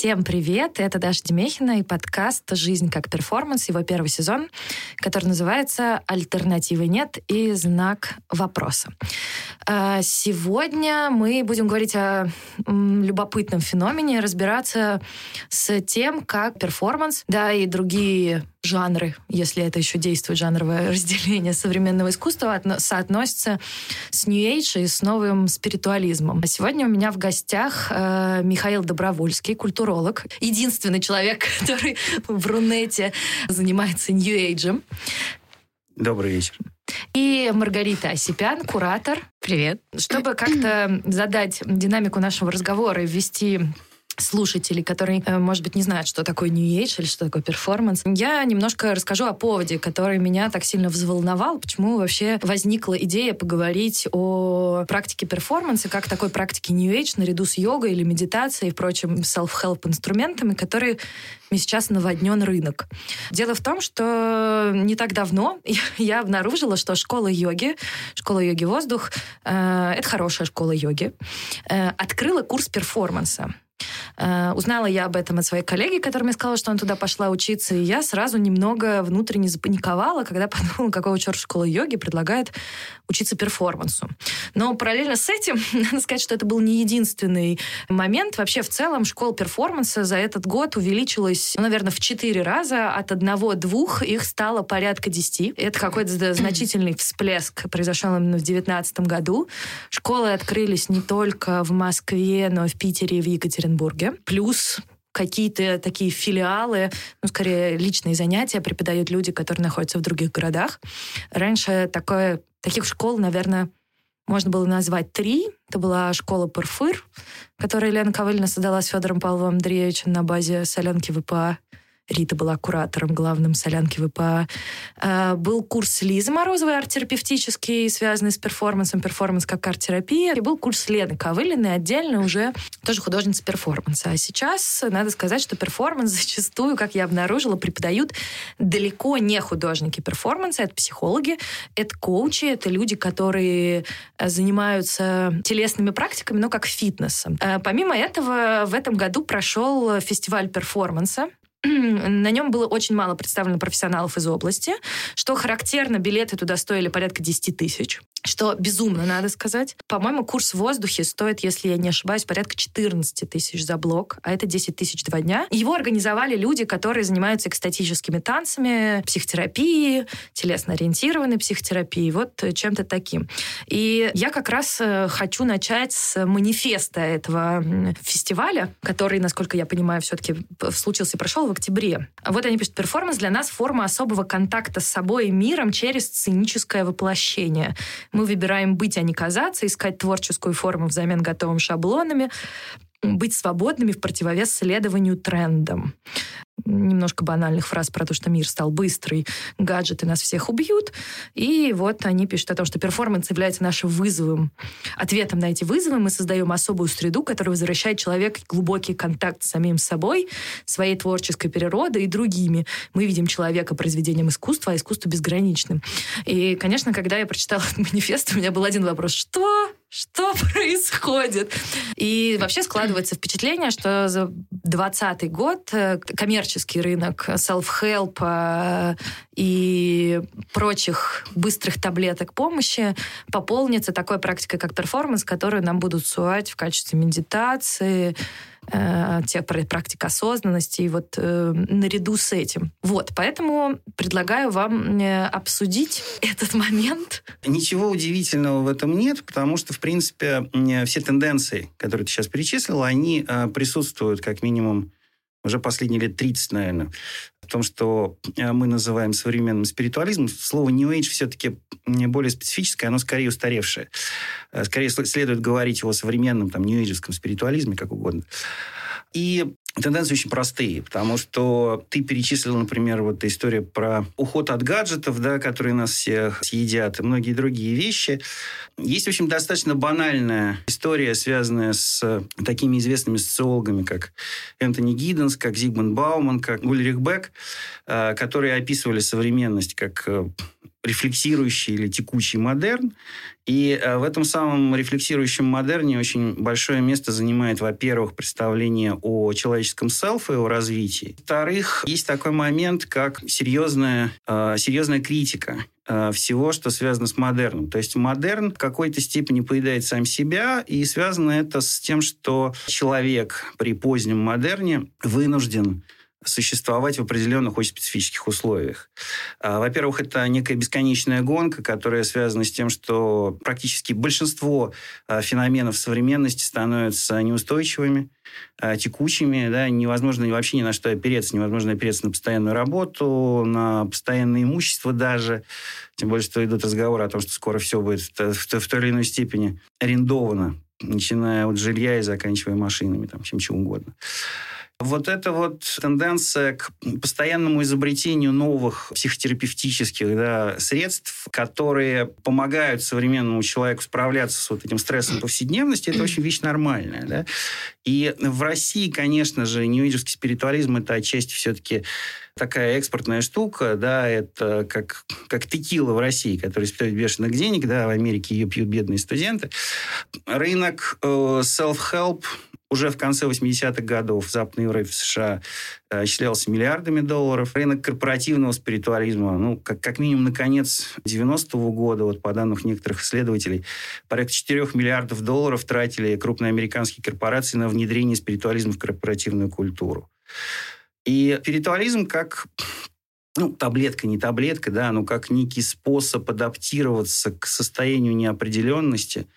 Всем привет! Это Даша Демехина и подкаст «Жизнь как перформанс», его первый сезон, который называется «Альтернативы нет» и «Знак вопроса». А, сегодня мы будем говорить о любопытном феномене, разбираться с тем, как перформанс, да, и другие жанры, если это еще действует жанровое разделение современного искусства, соотносятся с New Age и с новым спиритуализмом. А сегодня у меня в гостях э, Михаил Добровольский, культуролог, единственный человек, который в Рунете занимается New Age. Добрый вечер. И Маргарита Осипян, куратор. Привет. Чтобы как-то задать динамику нашего разговора и ввести слушателей, которые, э, может быть, не знают, что такое New Age или что такое перформанс, я немножко расскажу о поводе, который меня так сильно взволновал, почему вообще возникла идея поговорить о практике перформанса, как такой практике New Age наряду с йогой или медитацией и прочим self-help инструментами, которые сейчас наводнен рынок. Дело в том, что не так давно я обнаружила, что школа йоги, школа йоги воздух, э, это хорошая школа йоги, э, открыла курс перформанса. Э, узнала я об этом от своей коллеги, которая мне сказала, что она туда пошла учиться, и я сразу немного внутренне запаниковала, когда подумала, какого черта школа йоги предлагает учиться перформансу. Но параллельно с этим, надо сказать, что это был не единственный момент. Вообще, в целом, школа перформанса за этот год увеличилась, ну, наверное, в четыре раза. От одного-двух их стало порядка десяти. Это какой-то значительный всплеск произошел именно в девятнадцатом году. Школы открылись не только в Москве, но и в Питере и в Екатеринбурге. Плюс какие-то такие филиалы, ну, скорее, личные занятия преподают люди, которые находятся в других городах. Раньше такое, таких школ, наверное, можно было назвать три. Это была школа Пёрформ, которую Елена Ковыльна создала с Федором Павловым Андреевичем на базе Солянки VPA. Рита была куратором главным Солянки VPA. А, был курс Лизы Морозовой арт-терапевтический, связанный с перформансом, перформанс как арт-терапия. И был курс Лены Ковылиной, отдельно уже тоже художница перформанса. А сейчас надо сказать, что перформанс зачастую, как я обнаружила, преподают далеко не художники перформанса, это психологи, это коучи, это люди, которые э, занимаются телесными практиками, но как фитнесом. А, помимо этого, в этом году прошел фестиваль перформанса, на нем было очень мало представлено профессионалов из области. Что характерно, билеты туда стоили порядка 10 тысяч что безумно, надо сказать. По-моему, курс в воздухе стоит, если я не ошибаюсь, порядка 14 тысяч за блок, а это 10 тысяч два дня. Его организовали люди, которые занимаются экстатическими танцами, психотерапией, телесно-ориентированной психотерапией, вот чем-то таким. И я как раз э, хочу начать с манифеста этого фестиваля, который, насколько я понимаю, все-таки случился и прошел в октябре. Вот они пишут, перформанс для нас форма особого контакта с собой и миром через сценическое воплощение. Мы выбираем быть, а не казаться, искать творческую форму взамен готовым шаблонами, быть свободными в противовес следованию трендам немножко банальных фраз про то, что мир стал быстрый, гаджеты нас всех убьют. И вот они пишут о том, что перформанс является нашим вызовом. Ответом на эти вызовы мы создаем особую среду, которая возвращает человека в глубокий контакт с самим собой, своей творческой природой и другими. Мы видим человека произведением искусства, а искусство безграничным. И, конечно, когда я прочитала этот манифест, у меня был один вопрос. Что? Что происходит? И вообще складывается впечатление, что за 2020 год э, коммерческий рынок self-help э, и прочих быстрых таблеток помощи пополнится такой практикой, как перформанс, которую нам будут сувать в качестве медитации, э, тех практик осознанности, и вот э, наряду с этим. Вот, поэтому предлагаю вам э, обсудить этот момент. Ничего удивительного в этом нет, потому что, в принципе, все тенденции, которые ты сейчас перечислила, они э, присутствуют как минимум уже последние лет 30, наверное, в том, что э, мы называем современным спиритуализмом. Слово New Age все-таки более специфическое, оно скорее устаревшее. Э, скорее следует говорить о современном там, нью спиритуализме, как угодно. И тенденции очень простые, потому что ты перечислил, например, вот история про уход от гаджетов, да, которые нас всех съедят, и многие другие вещи. Есть, в общем, достаточно банальная история, связанная с такими известными социологами, как Энтони Гидденс, как Зигмунд Бауман, как Ульрих Бек, э, которые описывали современность как э, рефлексирующий или текущий модерн. И э, в этом самом рефлексирующем модерне очень большое место занимает, во-первых, представление о человеческом селф и о развитии. Во-вторых, есть такой момент, как серьезная, э, серьезная критика э, всего, что связано с модерном. То есть модерн в какой-то степени поедает сам себя, и связано это с тем, что человек при позднем модерне вынужден существовать в определенных очень специфических условиях. А, во-первых, это некая бесконечная гонка, которая связана с тем, что практически большинство а, феноменов современности становятся неустойчивыми, а, текучими, да, невозможно вообще ни на что опереться, невозможно опереться на постоянную работу, на постоянное имущество даже, тем более, что идут разговоры о том, что скоро все будет в, той или иной степени арендовано, начиная от жилья и заканчивая машинами, там, чем чем угодно. Вот эта вот тенденция к постоянному изобретению новых психотерапевтических да, средств, которые помогают современному человеку справляться с вот этим стрессом повседневности, это очень вещь нормальная. Да? И в России, конечно же, ньюиджерский спиритуализм – это отчасти все-таки такая экспортная штука, да, это как, как текила в России, которая стоит бешеных денег, да, в Америке ее пьют бедные студенты. Рынок э, self-help уже в конце 80-х годов в Западной Европе, в США э, исчислялся миллиардами долларов. Рынок корпоративного спиритуализма, ну, как, как минимум, на конец 90-го года, вот по данным некоторых исследователей, порядка 4 миллиардов долларов тратили крупные американские корпорации на внедрение спиритуализма в корпоративную культуру. И спиритуализм как ну, таблетка, не таблетка, да, но как некий способ адаптироваться к состоянию неопределенности,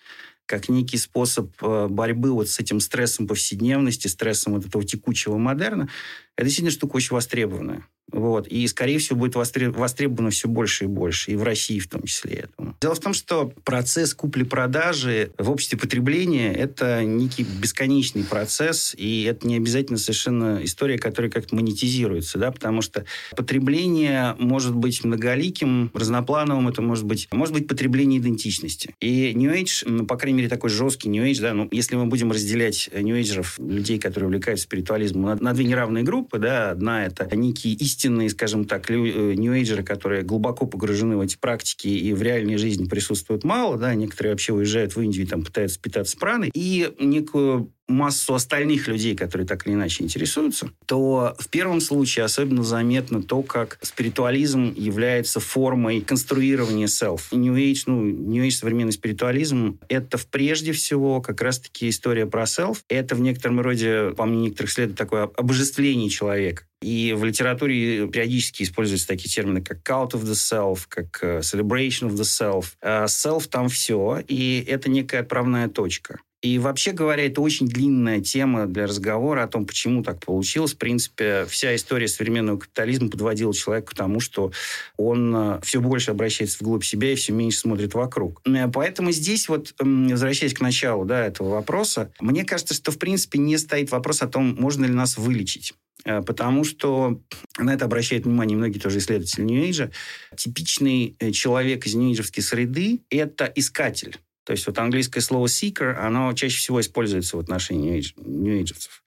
как некий способ э, борьбы вот с этим стрессом повседневности, стрессом вот этого текучего модерна, это действительно штука очень востребованная. Вот. И, скорее всего, будет востребовано все больше и больше. И в России в том числе, думаю. Дело в том, что процесс купли-продажи в обществе потребления – это некий бесконечный процесс, и это не обязательно совершенно история, которая как-то монетизируется, да, потому что потребление может быть многоликим, разноплановым, это может быть, может быть потребление идентичности. И New Age, ну, по крайней мере, такой жесткий New Age, да, ну, если мы будем разделять New Age, людей, которые увлекаются спиритуализмом, на, на две неравные группы, да, одна – это некие истинные, скажем так, нью-эйджеры, э, которые глубоко погружены в эти практики и в реальной жизни присутствуют мало, да, некоторые вообще уезжают в Индию и там пытаются питаться праной, и некую массу остальных людей, которые так или иначе интересуются, то в первом случае особенно заметно то, как спиритуализм является формой конструирования self. New Age, ну, New Age современный спиритуализм, это прежде всего как раз-таки история про self. Это в некотором роде, по мнению некоторых следует, такое обожествление человека. И в литературе периодически используются такие термины, как cult of the self, как э, celebration of the self. А self там все, и это некая отправная точка. И вообще говоря, это очень длинная тема для разговора о том, почему так получилось. В принципе, вся история современного капитализма подводила человека к тому, что он э, все больше обращается вглубь себя и все меньше смотрит вокруг. Э, поэтому здесь вот, возвращаясь к началу да, этого вопроса, мне кажется, что в принципе не стоит вопрос о том, можно ли нас вылечить. Э, потому что на это обращают внимание многие тоже исследователи Нью-Эйджа. Типичный человек из нью среды – это искатель. То есть вот английское слово seeker, оно чаще всего используется в отношении нью-эйджерцев.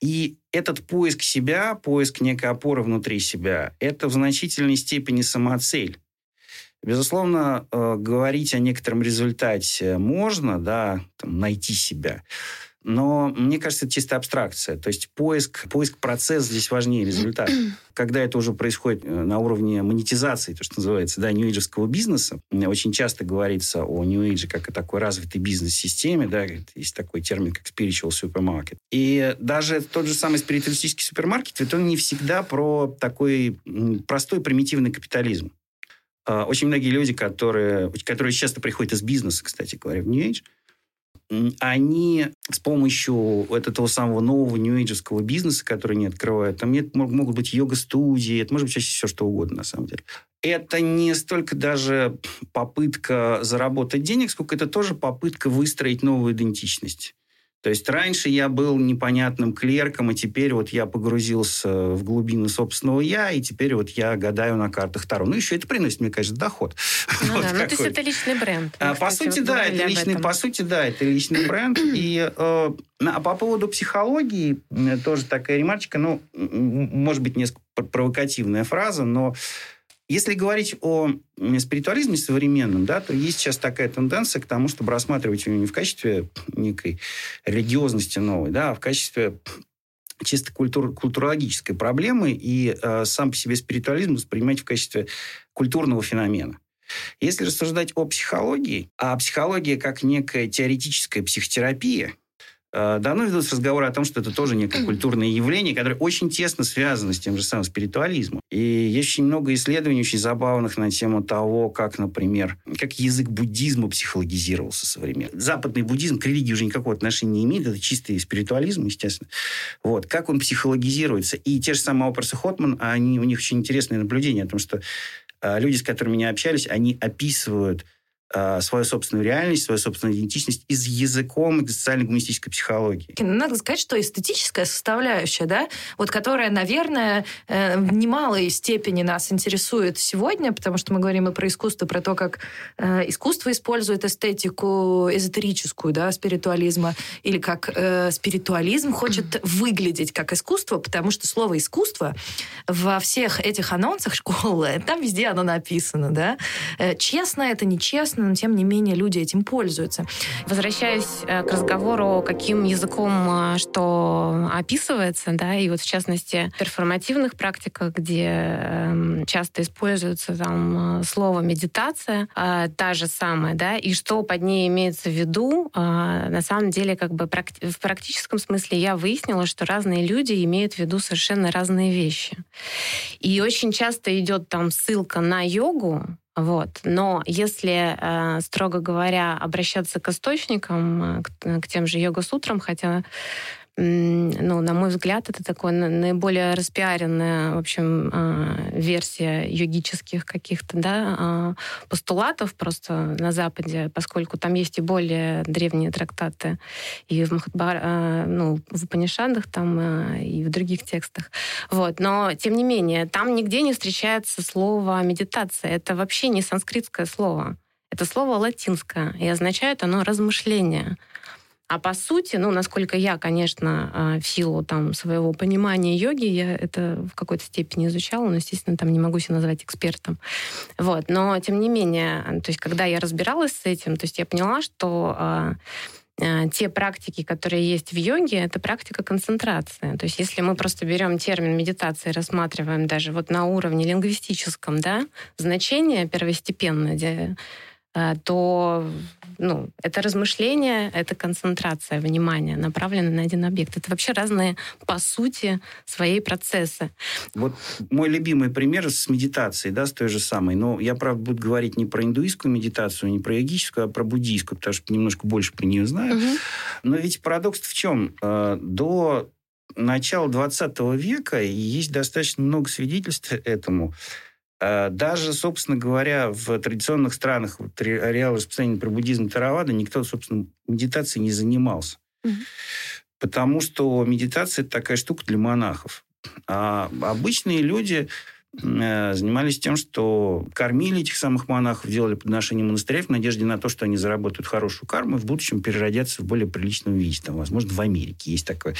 И этот поиск себя, поиск некой опоры внутри себя, это в значительной степени самоцель. Безусловно, э, говорить о некотором результате можно, да, там, найти себя. Но мне кажется, это чисто абстракция. То есть поиск, поиск процесс здесь важнее результата. Когда это уже происходит э, на уровне монетизации, то, что называется, да, нью бизнеса, очень часто говорится о New как о такой развитой бизнес-системе, да, есть такой термин, как spiritual supermarket. И даже тот же самый спиритуалистический супермаркет, это он не всегда про такой простой примитивный капитализм. А, очень многие люди, которые, которые часто приходят из бизнеса, кстати говоря, в New Age, они с помощью этого самого нового нью-эйджевского бизнеса, который они открывают, там нет, могут быть йога-студии, это может быть чаще все что угодно, на самом деле. Это не столько даже попытка заработать денег, сколько это тоже попытка выстроить новую идентичность. То есть раньше я был непонятным клерком, и теперь вот я погрузился в глубины собственного я, и теперь вот я гадаю на картах Таро. Ну, еще это приносит мне, конечно, доход. Ну вот да, ну то есть это личный бренд. А, по сути, вот да, это личный, по сути, да, это личный бренд. И э, а по поводу психологии тоже такая ремарочка, ну, может быть, несколько провокативная фраза, но если говорить о спиритуализме современном, да, то есть сейчас такая тенденция к тому, чтобы рассматривать его не в качестве некой религиозности новой, да, а в качестве чисто культур, культурологической проблемы и э, сам по себе спиритуализм воспринимать в качестве культурного феномена. Если рассуждать о психологии, а психология как некая теоретическая психотерапия, давно ведутся разговоры о том, что это тоже некое культурное явление, которое очень тесно связано с тем же самым спиритуализмом. И есть очень много исследований очень забавных на тему того, как, например, как язык буддизма психологизировался современно. Западный буддизм к религии уже никакого отношения не имеет, это чистый спиритуализм, естественно. Вот. Как он психологизируется. И те же самые вопросы Хотман, они, у них очень интересные наблюдения о том, что э, люди, с которыми они общались, они описывают Э, свою собственную реальность, свою собственную идентичность из языком и социально-гуманистической психологии. Надо сказать, что эстетическая составляющая, да, вот которая, наверное, э, в немалой степени нас интересует сегодня, потому что мы говорим и про искусство, про то, как э, искусство использует эстетику эзотерическую, да, спиритуализма, или как спиритуализм хочет выглядеть как искусство, потому что слово искусство во всех этих анонсах школы, там везде оно написано, да. Честно это, нечестно, но тем не менее люди этим пользуются. Возвращаясь э, к разговору, каким языком э, что описывается, да, и вот в частности перформативных практиках, где эм, часто используется там э, слово медитация, та же самая, да, и что под ней имеется в виду, на самом деле как бы в практическом смысле я выяснила, что разные люди имеют в виду совершенно разные вещи. И очень часто идет там ссылка на йогу, вот. Но если, э, строго говоря, обращаться к источникам, э, к, к тем же йога-сутрам, хотя ну, на мой взгляд, это такое наиболее распиаренная, в общем, а, версия йогических каких-то, да, а, постулатов просто на Западе, поскольку там есть и более древние трактаты и в Махатбар, а, ну, в Панишадах там и в других текстах. Вот. Но, тем не менее, там нигде не встречается слово медитация. Это вообще не санскритское слово. Это слово латинское, и означает оно размышление. А по сути, ну, насколько я, конечно, а, в силу там своего понимания йоги, я это в какой-то степени изучала, но, естественно, там не могу себя назвать экспертом. Вот. Но, тем не менее, то есть, когда я разбиралась с этим, то есть я поняла, что а, а, те практики, которые есть в йоге, это практика концентрации. То есть если мы просто берем термин медитации рассматриваем даже вот на уровне лингвистическом, да, значение первостепенное, то ну, это размышление, это концентрация внимания, направленная на один объект. Это вообще разные, по сути, свои процессы. Вот мой любимый пример с медитацией, да, с той же самой. Но я, правда, буду говорить не про индуистскую медитацию, не про йогическую, а про буддийскую, потому что немножко больше про нее знаю. Угу. Но ведь парадокс в чем? Э, до начала 20 века есть достаточно много свидетельств этому даже, собственно говоря, в традиционных странах, вот, ареал распространения про буддизм Таравада, никто, собственно, медитацией не занимался. Угу. Потому что медитация – это такая штука для монахов. А обычные люди Э, занимались тем, что кормили этих самых монахов, делали подношения монастыря в надежде на то, что они заработают хорошую карму и в будущем переродятся в более приличном виде. Там, возможно, в Америке есть такое.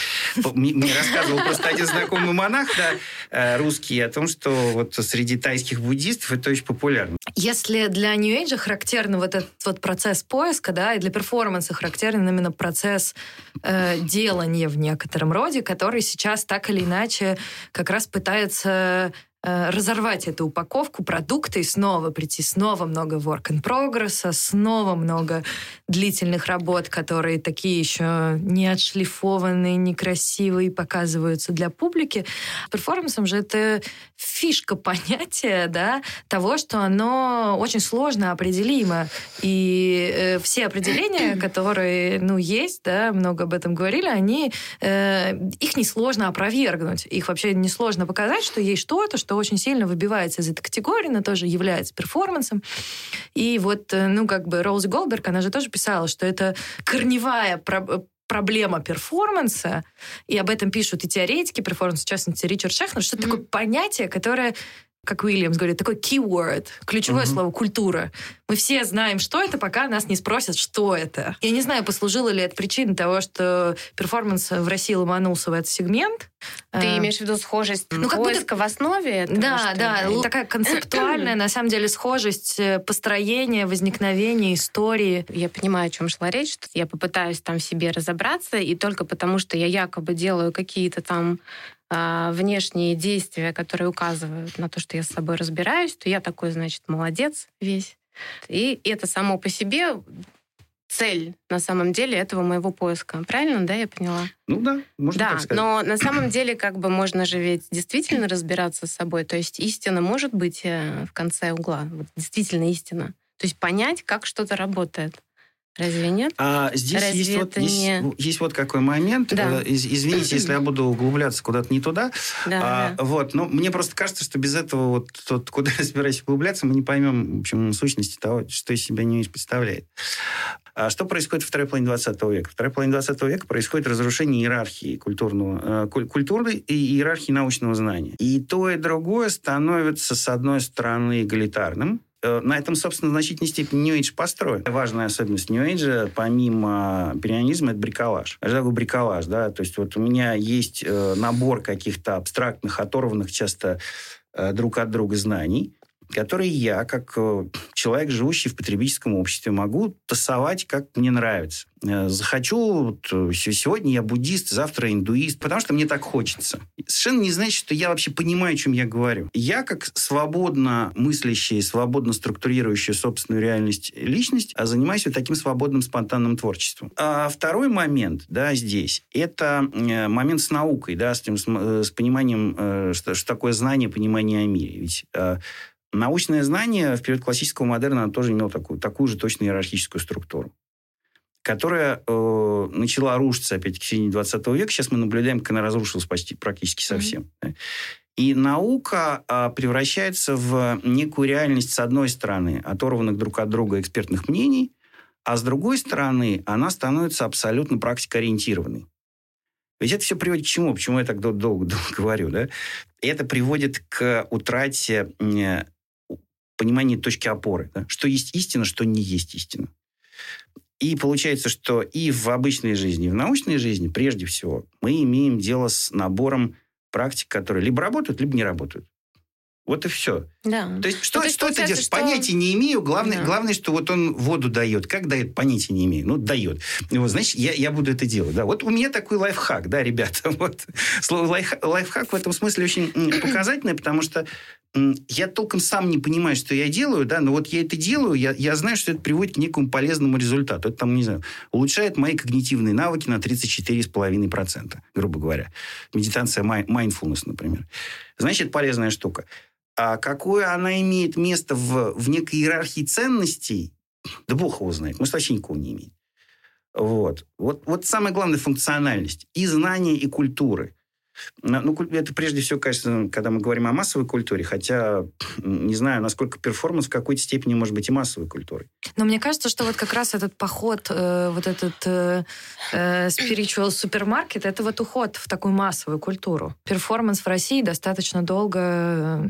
Мне рассказывал просто один знакомый монах, да, э, русский, о том, что вот среди тайских буддистов это очень популярно. Если для New Age характерен вот этот вот процесс поиска, да, и для перформанса характерен именно процесс э, делания в некотором роде, который сейчас так или иначе как раз пытается Э, разорвать эту упаковку продукта и снова прийти, снова много work in progress, снова много длительных работ, которые такие еще не отшлифованные, некрасивые, показываются для публики. Перформансом же это фишка понятия да, того, что оно очень сложно определимо. И э, все определения, которые ну, есть, да, много об этом говорили, они, э, их несложно опровергнуть. Их вообще несложно показать, что есть что-то, что очень сильно выбивается из этой категории, но тоже является перформансом. И вот, э, ну, как бы Роуз Голдберг, она же тоже писала, что это корневая проблема перформанса, и об этом пишут и теоретики перформанса, в частности, Ричард Шехнер, что mm-hmm. такое понятие, которое как Уильямс говорит, такой keyword, ключевое uh-huh. слово культура. Мы все знаем, что это, пока нас не спросят, что это. Я не знаю, послужило ли это причиной того, что перформанс в России ломанулся в этот сегмент. Ты э, имеешь в виду схожесть ну, как поиска будто... в основе этого? Да, да, ли? такая концептуальная, на самом деле, схожесть э, построения, возникновения истории. Я понимаю, о чем шла речь. Что я попытаюсь там в себе разобраться, и только потому, что я якобы делаю какие-то там а, внешние действия, которые указывают на то, что я с собой разбираюсь, то я такой, значит, молодец весь. И это само по себе цель на самом деле этого моего поиска. Правильно, да, я поняла? Ну да, можно да, так сказать. но на самом деле как бы можно же ведь действительно разбираться с собой. То есть истина может быть э, в конце угла. Вот действительно истина. То есть понять, как что-то работает. Разве нет? А здесь Разве есть, вот, есть, не... есть вот какой момент. Да. Э, из, извините, если я буду углубляться куда-то не туда. Да, а, да. Вот, но мне просто кажется, что без этого вот тот, куда я собираюсь углубляться, мы не поймем, в общем, сущности того, что из себя не представляет. А что происходит в второй половине 20 века? В второй половине 20 века происходит разрушение иерархии культурного, э, культурной и иерархии научного знания. И то, и другое становится, с одной стороны, эгалитарным, на этом, собственно, в значительной степени New Age построен. Важная особенность New Age, помимо перианизма, это бриколаж. Я говорю бриколаж, да, то есть вот у меня есть э, набор каких-то абстрактных, оторванных часто э, друг от друга знаний, которые я, как э, человек, живущий в потребительском обществе, могу тасовать, как мне нравится. Э, захочу, вот, э, сегодня я буддист, завтра индуист, потому что мне так хочется. Совершенно не значит, что я вообще понимаю, о чем я говорю. Я, как свободно мыслящий, свободно структурирующий собственную реальность личность, а занимаюсь вот таким свободным спонтанным творчеством. А второй момент, да, здесь, это момент с наукой, да, с, тем, с, с пониманием, что, что такое знание, понимание о мире. Ведь Научное знание в период классического модерна тоже имело такую, такую же точно иерархическую структуру, которая э, начала рушиться, опять-таки, в середине 20 века. Сейчас мы наблюдаем, как она разрушилась почти практически совсем. Mm-hmm. И наука э, превращается в некую реальность, с одной стороны, оторванных друг от друга экспертных мнений, а с другой стороны, она становится абсолютно практикоориентированной. Ведь это все приводит к чему? Почему я так долго, долго говорю? Да? Это приводит к утрате понимание точки опоры, да? что есть истина, что не есть истина. И получается, что и в обычной жизни, и в научной жизни, прежде всего, мы имеем дело с набором практик, которые либо работают, либо не работают. Вот и все. Да. То есть, что, ну, то есть, что ты делаешь? Что... Понятия не имею. Главное, да. главное, что вот он воду дает. Как дает? Понятия не имею. Ну, дает. Вот, значит, я, я буду это делать. Да. Вот у меня такой лайфхак, да, ребята. Вот. Слово лайф, лайфхак в этом смысле очень показательное, потому что я толком сам не понимаю, что я делаю, да, но вот я это делаю, я, я знаю, что это приводит к некому полезному результату. Это там, не знаю, улучшает мои когнитивные навыки на 34,5%, грубо говоря. Медитация mindfulness, например. Значит, полезная штука. А какое она имеет место в, в некой иерархии ценностей, да бог его знает, может, вообще никого не имеет. Вот. Вот, вот самая главная функциональность и знания, и культуры. Ну, это прежде всего, конечно, когда мы говорим о массовой культуре, хотя не знаю, насколько перформанс в какой-то степени может быть и массовой культурой. Но мне кажется, что вот как раз этот поход, э, вот этот э, э, spiritual supermarket, это вот уход в такую массовую культуру. Перформанс в России достаточно долго э,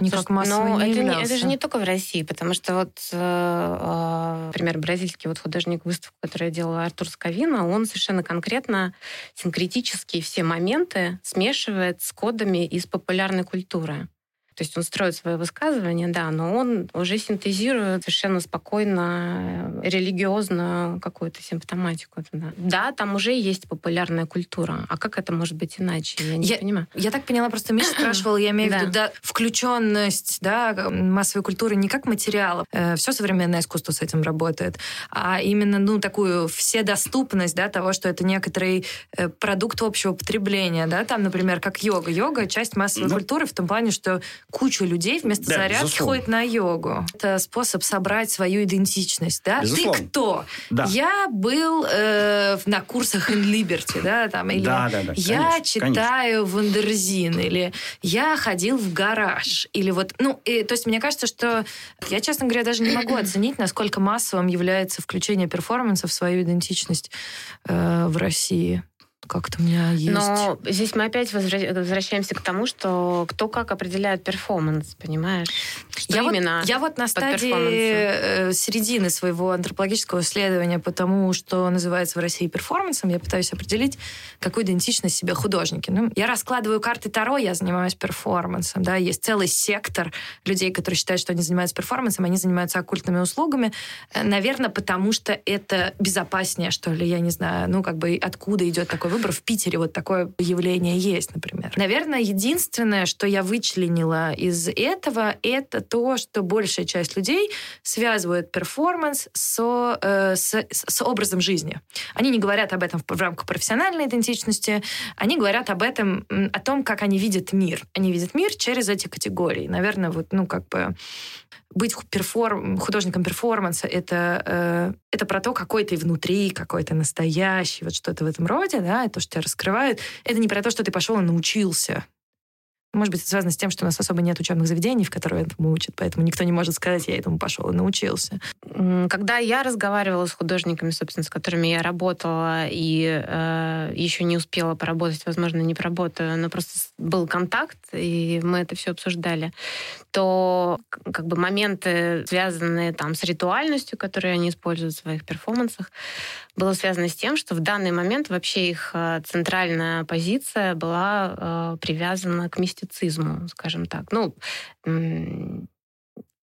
Никак Слушай, массово но не это, не, это же не только в России, потому что вот, э, э, например, бразильский вот художник выставку, которую делал Артур Скавина, он совершенно конкретно синкретически все моменты смешивает с кодами из популярной культуры. То есть он строит свое высказывание, да, но он уже синтезирует совершенно спокойно религиозную какую-то симптоматику. Да. да, там уже есть популярная культура. А как это может быть иначе? Я не я, понимаю. Я так поняла, просто Миша спрашивал, я имею в виду, да, включенность да, массовой культуры не как материала. Э, Все современное искусство с этим работает. А именно ну, такую вседоступность да, того, что это некоторый э, продукт общего потребления. Да? Там, например, как йога. Йога — часть массовой ну, культуры в том плане, что кучу людей вместо Да, зарядки безусловно. ходит на йогу. Это способ собрать свою идентичность, да? Безусловно. Ты кто? Да. Я был э, на курсах in Liberty, да, там, или Да, да, да, я конечно, читаю Wonderzine, или я ходил в гараж, или вот, ну, и, то есть мне кажется, что я, честно говоря, даже не могу оценить, насколько массовым является включение перформанса в свою идентичность э, в России. Как-то у меня есть. Но здесь мы опять возвра- возвращаемся к тому, что кто как определяет перформанс, понимаешь? Что я, именно вот, я вот на стадии э, середины своего антропологического исследования по тому, что называется в России перформансом, я пытаюсь определить, какую идентичность себе художники. Ну, я раскладываю карты Таро, я занимаюсь перформансом. Да? Есть целый сектор людей, которые считают, что они занимаются перформансом, они занимаются оккультными услугами. Наверное, потому что это безопаснее, что ли, я не знаю. Ну, как бы откуда идет такой выбор. В Питере вот такое явление есть, например. Наверное, единственное, что я вычленила из этого, это то, что большая часть людей связывают перформанс со, э, с, с образом жизни. Они не говорят об этом в, в рамках профессиональной идентичности, они говорят об этом, о том, как они видят мир. Они видят мир через эти категории. Наверное, вот, ну, как бы быть перформ, художником перформанса это, э, это про то, какой ты внутри, какой ты настоящий, вот что-то в этом роде, да, и то, что тебя раскрывает. Это не про то, что ты пошел и научился. Может быть, это связано с тем, что у нас особо нет учебных заведений, в которые этому учат, поэтому никто не может сказать, я этому пошел и научился. Когда я разговаривала с художниками, собственно, с которыми я работала и э, еще не успела поработать, возможно, не поработаю, но просто был контакт, и мы это все обсуждали, то как бы моменты, связанные там с ритуальностью, которые они используют в своих перформансах, было связано с тем, что в данный момент вообще их э, центральная позиция была э, привязана к мистицизму, скажем так. Ну,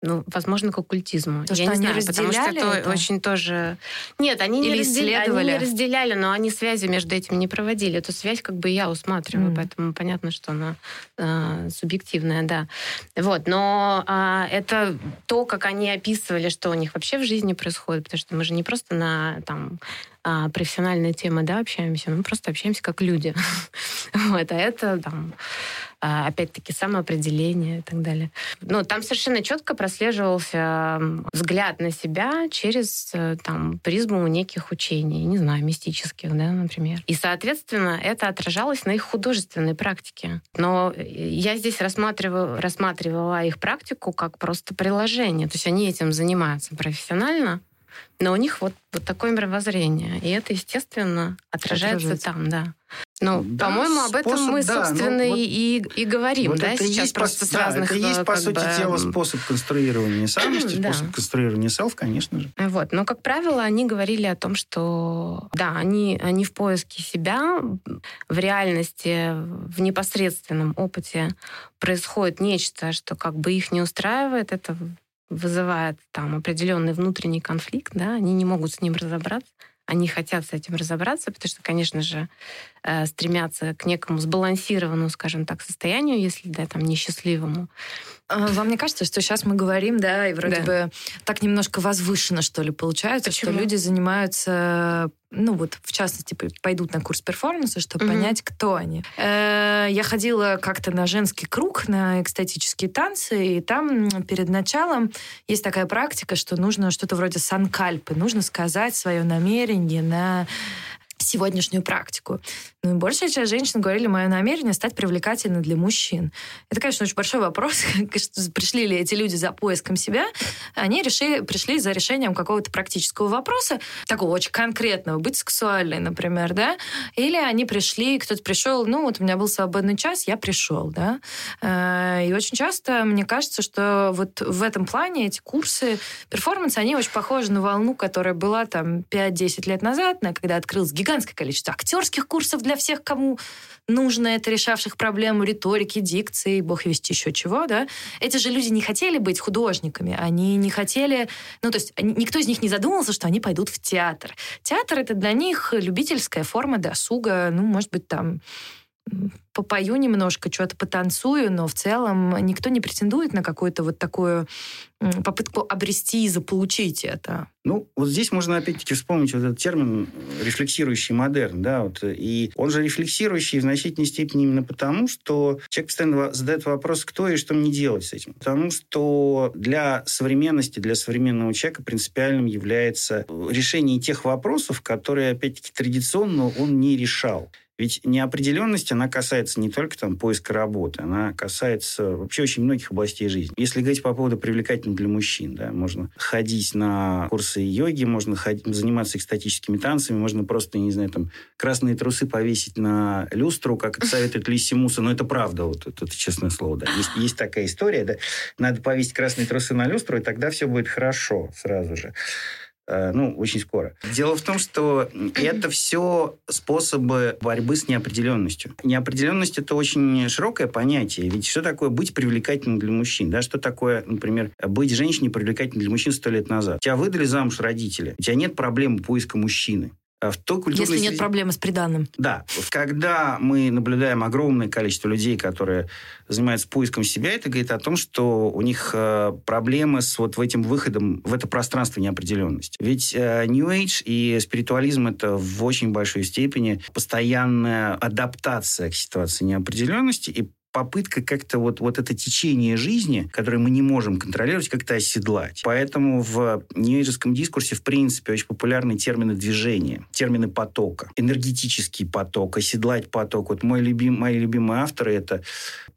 ну, возможно, к оккультизму. То, Я не знаю, потому что это, это? очень тоже... Нет, они не, Или разделяли, они не разделяли, но они связи между этим не проводили. Эту связь как бы я усматриваю, Мгм. поэтому понятно, что она э, субъективная, да. Вот, но а, это то, как они описывали, что у них вообще в жизни происходит, потому что мы же не просто на там а, профессиональные темы, да, общаемся, мы просто общаемся как люди. Вот, а это там а, опять-таки самоопределение и так далее. Ну, там совершенно четко прослеживался взгляд на себя через э, там призму неких учений, не знаю, мистических, да, например. И, соответственно, это отражалось на их художественной практике. Но э, я здесь рассматриваю, рассматривала их практику как просто приложение. То есть они этим занимаются профессионально, но у них вот, вот такое мировоззрение. И это, естественно, отражается Отражается. там, да. Ну, Да, по-моему, об этом способ, мы, да, ну, собственно, вот- и, и говорим, Вот да, это сейчас есть, просто по, с да, разных... это и есть, э, по сути бы, дела, способ конструирования самости, Да. способ конструирования селф, конечно же. Вот. Но, как правило, они говорили о том, что да, они, они в поиске себя, в реальности, в непосредственном опыте происходит нечто, что как бы их не устраивает, это вызывает там определенный внутренний конфликт, да, они не могут с ним разобраться, они хотят с этим разобраться, потому что, конечно же, э, стремятся к некому сбалансированному, скажем так, состоянию, если, да, там, несчастливому. А, Вам не кажется, что сейчас мы говорим, да, и вроде Да. бы так немножко возвышенно, что ли, получается, Почему? что люди занимаются, ну вот, в частности, пойдут на курс перформанса, чтобы Мгм. понять, кто они. Э, Я ходила как-то на женский круг, на экстатические танцы, и там перед началом есть такая практика, что нужно что-то вроде санкальпы, нужно сказать свое намерение на сегодняшнюю практику. Ну и большая часть женщин говорили, мое намерение стать привлекательной для мужчин. Это, конечно, очень большой вопрос, пришли ли эти люди за поиском себя. Они решили, пришли за решением какого-то практического вопроса, такого очень конкретного, быть сексуальной, например, да? Или они пришли, кто-то пришел, ну вот у меня был свободный час, я пришел, да? Э, И очень часто мне кажется, что вот в этом плане эти курсы перформанса, они очень похожи на волну, которая была там 5-10 лет назад, на- когда открылось гигантское количество актерских курсов для всех, кому нужно это, решавших проблему риторики, дикции, бог весть еще чего, да. Эти же люди не хотели быть художниками, они не хотели... Ну, то есть никто из них не задумывался, что они пойдут в театр. Театр — это для них любительская форма досуга, ну, может быть, там попою немножко, что-то потанцую, но в целом никто не претендует на какую-то вот такую попытку обрести и заполучить это. Ну, вот здесь можно опять-таки вспомнить вот этот термин рефлексирующий модерн, да, вот, и он же рефлексирующий в значительной степени именно потому, что человек постоянно задает вопрос, кто и что мне делать с этим. Потому что для современности, для современного человека принципиальным является решение тех вопросов, которые, опять-таки, традиционно он не решал. Ведь неопределенность, она касается не только там, поиска работы, она касается вообще очень многих областей жизни. Если говорить по поводу привлекательных для мужчин, да, можно ходить на курсы йоги, можно ходить, заниматься экстатическими танцами, можно просто, не знаю, там, красные трусы повесить на люстру, как это советует Лиси Муса, но это правда, вот это, это честное слово, да. Есть, есть такая история, да, надо повесить красные трусы на люстру, и тогда все будет хорошо сразу же. Э, ну, очень скоро. Дело в том, что это все способы борьбы с неопределенностью. Неопределенность – это очень широкое понятие. Ведь что такое быть привлекательным для мужчин? Да? Что такое, например, быть женщиной привлекательной для мужчин сто лет назад? Тебя выдали замуж родители, у тебя нет проблемы поиска мужчины. А в той культурной Если нет проблемы с приданным. Да. Когда мы наблюдаем огромное количество людей, которые занимаются поиском себя, это говорит о том, что у них э, проблемы с вот этим выходом в это пространство неопределенности. Ведь э, New Age и спиритуализм это в очень большой степени постоянная адаптация к ситуации неопределенности и попытка как-то вот, вот это течение жизни, которое мы не можем контролировать, как-то оседлать. Поэтому в нейджеском дискурсе, в принципе, очень популярны термины движения, термины потока. Энергетический поток, оседлать поток. Вот мой любим, мои любимые авторы – это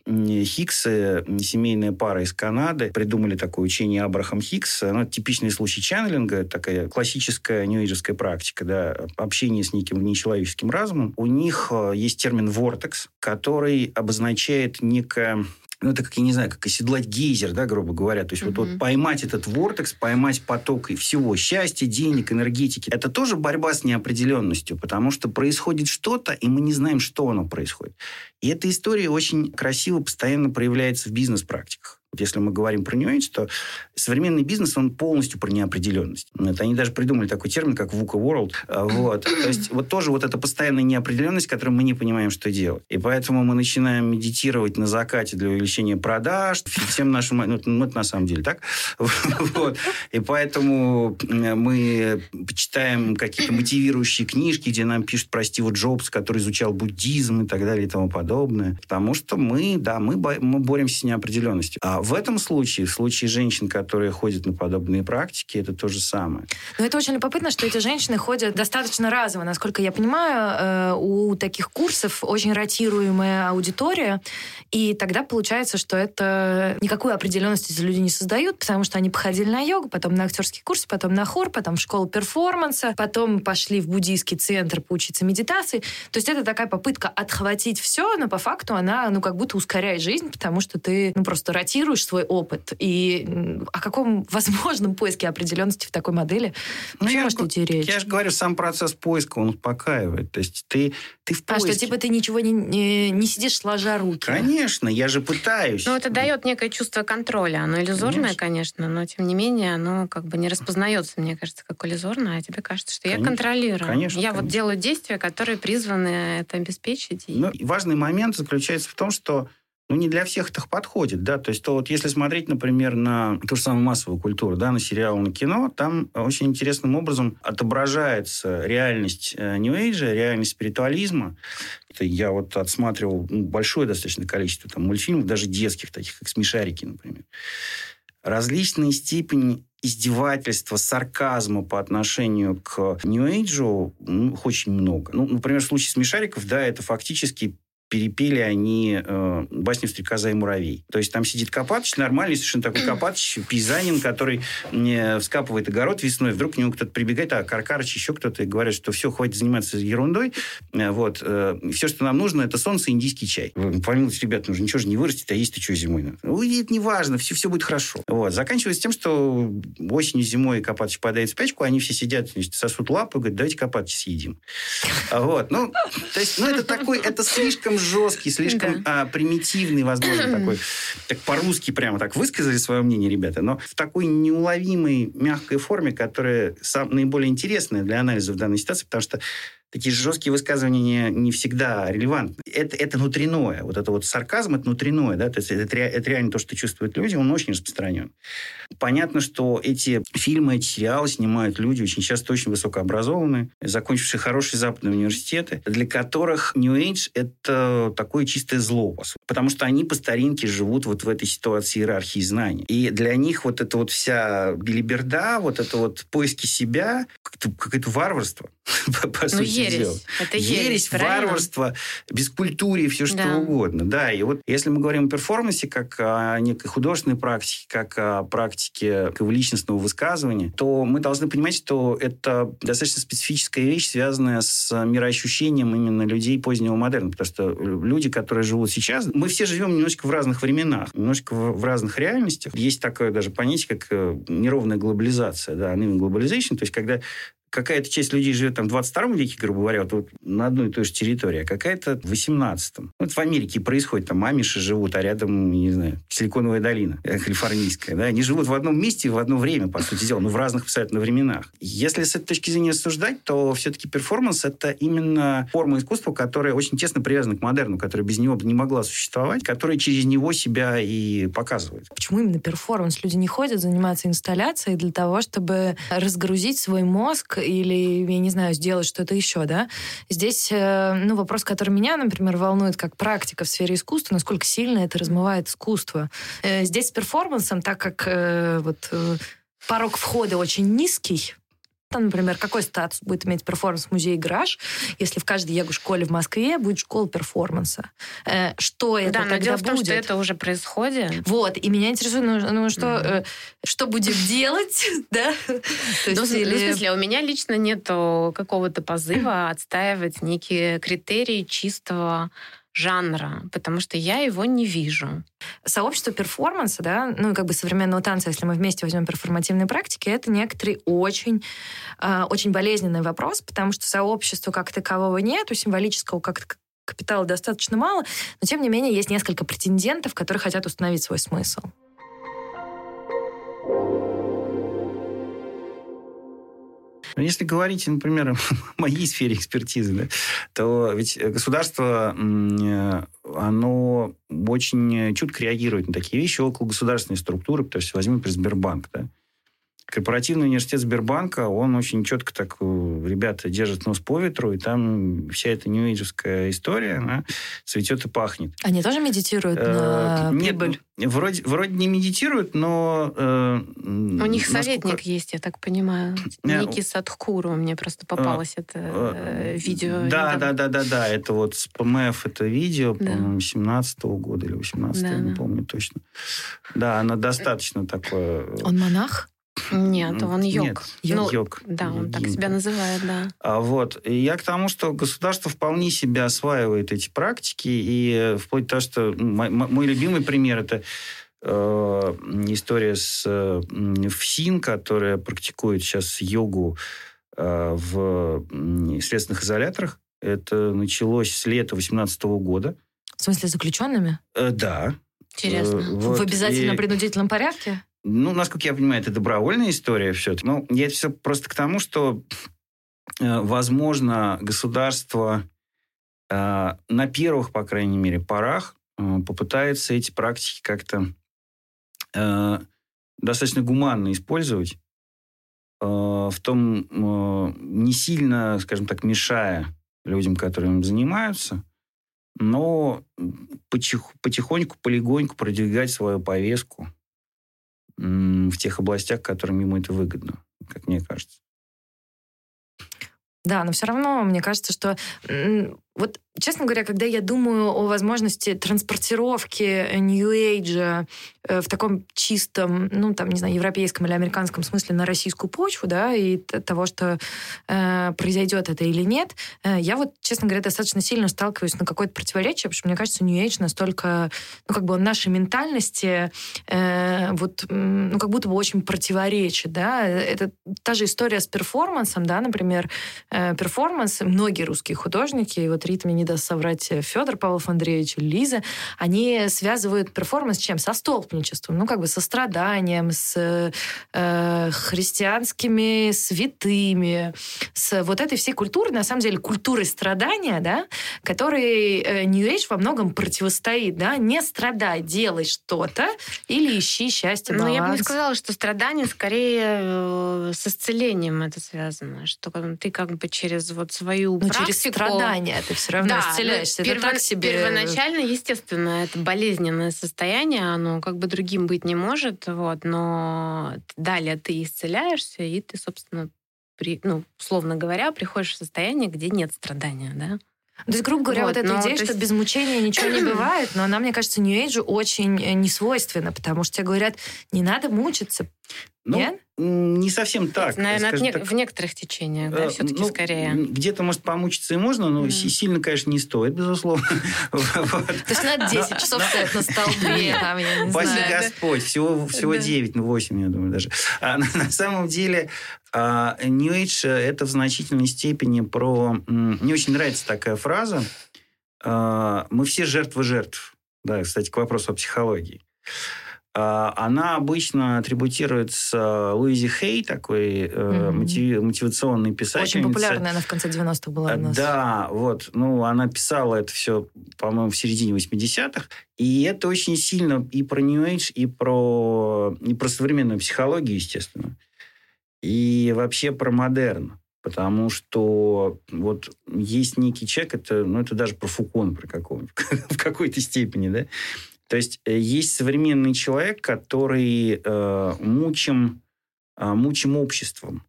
Хиггсы, семейная пара из Канады, придумали такое учение Абрахам Хиггса. Ну, типичный случай чаннелинга, такая классическая ньюэйджеская практика, да, общение с неким нечеловеческим разумом. У них э, есть термин «вортекс», который обозначает некое ну, это как, я не знаю, как оседлать гейзер, да, грубо говоря. То есть mm-hmm. вот, вот поймать этот вортекс, поймать поток и всего счастья, денег, энергетики. Это тоже борьба с неопределенностью, потому что происходит что-то, и мы не знаем, что оно происходит. И эта история очень красиво постоянно проявляется в бизнес-практиках. Если мы говорим про Age, то современный бизнес, он полностью про неопределенность. Это они даже придумали такой термин, как VUCA World. А, вот. То есть вот тоже вот эта постоянная неопределенность, которой мы не понимаем, что делать. И поэтому мы начинаем медитировать на закате для увеличения продаж, всем нашим... Ну, ну это на самом деле так. Вот. И поэтому мы читаем какие-то мотивирующие книжки, где нам пишут про Стива Джобса, который изучал буддизм и так далее и тому подобное. Потому что мы, да, мы, мы боремся с неопределенностью. А в этом случае, в случае женщин, которые ходят на подобные практики, это то же самое. Но это очень любопытно, что эти женщины ходят достаточно разово. Насколько я понимаю, э, у таких курсов очень ротируемая аудитория, и тогда получается, что это никакую определенность эти люди не создают, потому что они походили на йогу, потом на актерский курс, потом на хор, потом в школу перформанса, потом пошли в буддийский центр поучиться медитации. То есть это такая попытка отхватить все, но по факту она, ну, как будто ускоряет жизнь, потому что ты, ну, просто ротируешь анализируешь свой опыт и о каком возможном поиске определенности в такой модели ну, я может идти речь? Я же говорю, сам процесс поиска, он успокаивает. То есть ты, ты в поиске. А что, типа ты ничего не, не, не сидишь сложа руки? Конечно, я же пытаюсь. Ну, это дает некое чувство контроля. Оно иллюзорное, конечно, конечно но тем не менее оно как бы не распознается, мне кажется, как иллюзорное, а тебе кажется, что конечно, я контролирую. Конечно, я конечно. вот делаю действия, которые призваны это обеспечить. И... Ну, важный момент заключается в том, что ну, не для всех это подходит, да, то есть то вот если смотреть, например, на ту же самую массовую культуру, да, на сериал, на кино, там очень интересным образом отображается реальность Age, реальность спиритуализма. Это я вот отсматривал ну, большое достаточно количество там мультфильмов, даже детских, таких как «Смешарики», например. Различные степени издевательства, сарказма по отношению к Age ну, очень много. Ну, например, в случае смешариков, да, это фактически перепели они э, басню «Стрекоза и муравей». То есть там сидит Копатыч, нормальный совершенно такой Копатыч, пейзанин, который э, вскапывает огород весной, вдруг к нему кто-то прибегает, а Каркарыч еще кто-то, и говорят, что все, хватит заниматься ерундой, э, вот, э, все, что нам нужно, это солнце и индийский чай. Помилуйте, ребят, ну ничего же не вырастет, а есть-то что зимой? Ну, это не важно, все, все будет хорошо. Вот. Заканчивается тем, что осенью, зимой Копатыч падает в спячку, они все сидят, значит, сосут лапы, говорят, давайте Копатыч съедим. Вот. Ну, то есть, ну, это такой, это слишком слишком жесткий, слишком да. а, примитивный, возможно, такой. Так по-русски прямо так высказали свое мнение ребята, но в такой неуловимой, мягкой форме, которая сам, наиболее интересная для анализа в данной ситуации, потому что такие жесткие высказывания не, не всегда релевантны. Это, это внутреннее. Вот это вот сарказм, это внутреннее. Да? То есть это, это реально то, что чувствуют люди, он очень распространен. Понятно, что эти фильмы, эти сериалы снимают люди очень часто очень высокообразованные, закончившие хорошие западные университеты, для которых New Age – это такое чистое зло. Потому что они по старинке живут вот в этой ситуации иерархии знаний. И для них вот эта вот вся билиберда, вот это вот поиски себя, какое-то варварство, по, по ну, сути ересь. дела. Это ересь, ересь варварство, бескультурие, все что да. угодно. Да, и вот если мы говорим о перформансе как о некой художественной практике, как о практике личностного высказывания, то мы должны понимать, что это достаточно специфическая вещь, связанная с мироощущением именно людей позднего модерна. Потому что люди, которые живут сейчас, мы все живем немножечко в разных временах, немножечко в, разных реальностях. Есть такое даже понятие, как э, неровная глобализация, да, globalization, то есть когда какая-то часть людей живет там в 22 веке, грубо говоря, вот, вот на одной и той же территории, а какая-то в 18-м. Вот в Америке происходит, там амиши живут, а рядом, не знаю, Силиконовая долина калифорнийская, да, они живут в одном месте в одно время, по сути дела, но в разных абсолютно временах. Если с этой точки зрения рассуждать, то все-таки перформанс – это именно форма искусства, которая очень тесно привязана к модерну, которая без него бы не могла существовать, которая через него себя и показывает. Почему именно перформанс? Люди не ходят заниматься инсталляцией для того, чтобы разгрузить свой мозг или, я не знаю, сделать что-то еще, да. Здесь, э, ну, вопрос, который меня, например, волнует как практика в сфере искусства, насколько сильно это размывает искусство. Э, здесь с перформансом, так как э, вот порог входа очень низкий, там, например, какой статус будет иметь перформанс в музее «Гараж», если в каждой йога-школе в Москве будет школа перформанса? Э, что это да, тогда но дело будет? в том, что это уже происходит. Вот, и меня интересует, ну, ну что, mm-hmm. э, что будем делать, да? Ну, в смысле, у меня лично нет какого-то позыва отстаивать некие критерии чистого жанра, потому что я его не вижу. Сообщество перформанса, да, ну как бы современного танца, если мы вместе возьмем перформативные практики, это некоторый очень, э, очень болезненный вопрос, потому что сообщества как такового нет, у символического как капитала достаточно мало, но тем не менее есть несколько претендентов, которые хотят установить свой смысл. Но если говорить, например, о моей сфере экспертизы, да, то ведь государство, оно очень чутко реагирует на такие вещи около государственной структуры. То есть возьмем, например, Сбербанк. Да. Корпоративный университет Сбербанка, он очень четко так, э, ребята держат нос по ветру, и там вся эта нью история, она цветет и пахнет. Они тоже медитируют на Нет, прибыль? Вроде, вроде не медитируют, но... Э, У них насколько... советник есть, я так понимаю. Некий Садхкуру. Мне просто попалось э, это э, видео. Да, да, да, да, да. Это вот с ПМФ это видео, по-моему, 17 -го года или 18 да, не помню точно. Да, она достаточно такое... Он монах? Нет, он йог. Нет, ну, йог. Да, он так себя называет, да. А вот. И я к тому, что государство вполне себе осваивает эти практики, и вплоть до того, что мой, мой любимый пример это э, история с э, ФСИН, которая практикует сейчас йогу э, в следственных изоляторах. Это началось с лета 2018 года. В смысле, заключенными? Э, да. Интересно. Э, вот. В обязательно принудительном порядке? Ну, насколько я понимаю, это добровольная история все-таки. Ну, я это все просто к тому, что, э, возможно, государство э, на первых, по крайней мере, порах э, попытается эти практики как-то достаточно гуманно использовать, в том, не сильно, скажем так, мешая людям, которые им занимаются, но потихоньку, полегоньку продвигать свою повестку – в тех областях, которым ему это выгодно, как мне кажется. Да, но все равно мне кажется, что вот честно говоря, когда я думаю о возможности транспортировки New Age э, в таком чистом, ну, там, не знаю, европейском или американском смысле на российскую почву, да, и того, что э, произойдет это или нет, э, я вот, честно говоря, достаточно сильно сталкиваюсь на какое-то противоречие, потому что мне кажется, New Age настолько, ну, как бы он нашей ментальности э, вот, ну, как будто бы очень противоречит, да. Это та же история с перформансом, да, например, э, перформанс, многие русские художники, вот смотрит, мне не даст соврать Федор Павлов Андреевич, Лиза, они связывают перформанс с чем? Со столпничеством, ну, как бы со страданием, с э, христианскими святыми, с вот этой всей культурой, на самом деле, культурой страдания, да, которой э, New Age во многом противостоит, да, не страдай, делай что-то или ищи счастье, баланс. Ну, я бы не сказала, что страдание скорее э, с исцелением это связано, что ты как бы через вот свою ну, практику... через страдания ты все равно да, исцеляешься. Перво... Это так себе... Первоначально, естественно, это болезненное состояние, оно как бы другим быть не может, вот, но далее ты исцеляешься, и ты, собственно, при, ну, условно говоря, приходишь в состояние, где нет страдания, да? То есть, грубо говоря, вот, вот эта ну, идея, есть... что без мучения ничего не бывает, но она, мне кажется, New Age очень э, не свойственна, потому что тебе говорят, не надо мучиться. Ну, Нет? Не совсем так. Наверное, не, так. в некоторых течениях, да, все-таки ну, скорее. Где-то, может, помучиться и можно, но mm. сильно, конечно, не стоит, безусловно. То есть надо 10 часов стоять на столбе, там, я не знаю. Господь, всего 9, ну 8, я думаю, даже. А на самом деле New Age – это в значительной степени про... Мне очень нравится такая фраза. А, Мы все жертвы жертв. Да, кстати, к вопросу о психологии. А, она обычно атрибутируется Луизи Хей, такой mm-hmm. мотив, мотивационный писатель. Очень популярная она в конце 90-х была у нас. Да, вот. Ну, она писала это все, по-моему, в середине 80-х. И это очень сильно и про New Age, и про, и про современную психологию, естественно. И вообще про модерн. Потому что вот есть некий человек, это, ну, это даже про Фукон, про какого-нибудь, в какой-то степени, да, то есть э, есть современный человек, который э, мучим, э, мучим обществом.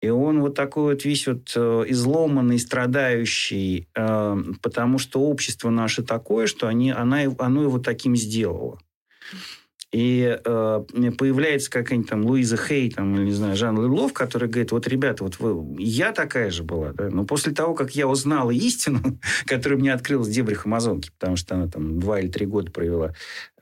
И он вот такой вот весь вот э, изломанный, страдающий, э, потому что общество наше такое, что они, она, оно его таким сделало и э, появляется какая-нибудь там Луиза Хей, там, или, не знаю, Жан Леблов, который говорит, вот, ребята, вот вы, я такая же была, да, но после того, как я узнала истину, которая мне открылась в дебрях Амазонки, потому что она там два или три года провела